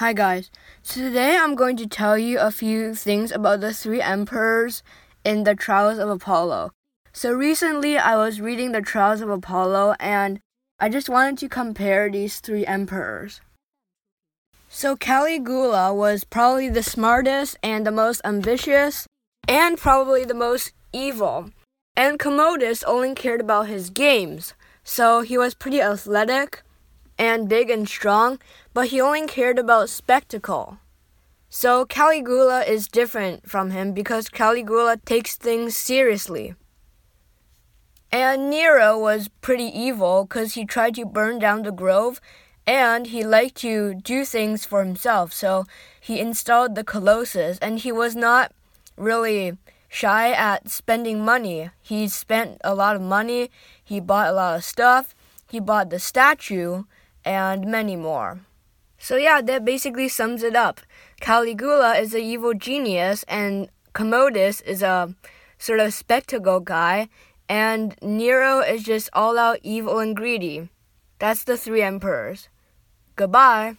Hi guys. So today I'm going to tell you a few things about the three emperors in the Trials of Apollo. So recently I was reading the Trials of Apollo and I just wanted to compare these three emperors. So Caligula was probably the smartest and the most ambitious and probably the most evil. And Commodus only cared about his games. So he was pretty athletic and big and strong, but he only cared about spectacle. So Caligula is different from him because Caligula takes things seriously. And Nero was pretty evil because he tried to burn down the grove and he liked to do things for himself. So he installed the Colossus and he was not really shy at spending money. He spent a lot of money, he bought a lot of stuff, he bought the statue and many more. So, yeah, that basically sums it up. Caligula is an evil genius, and Commodus is a sort of spectacle guy, and Nero is just all out evil and greedy. That's the three emperors. Goodbye.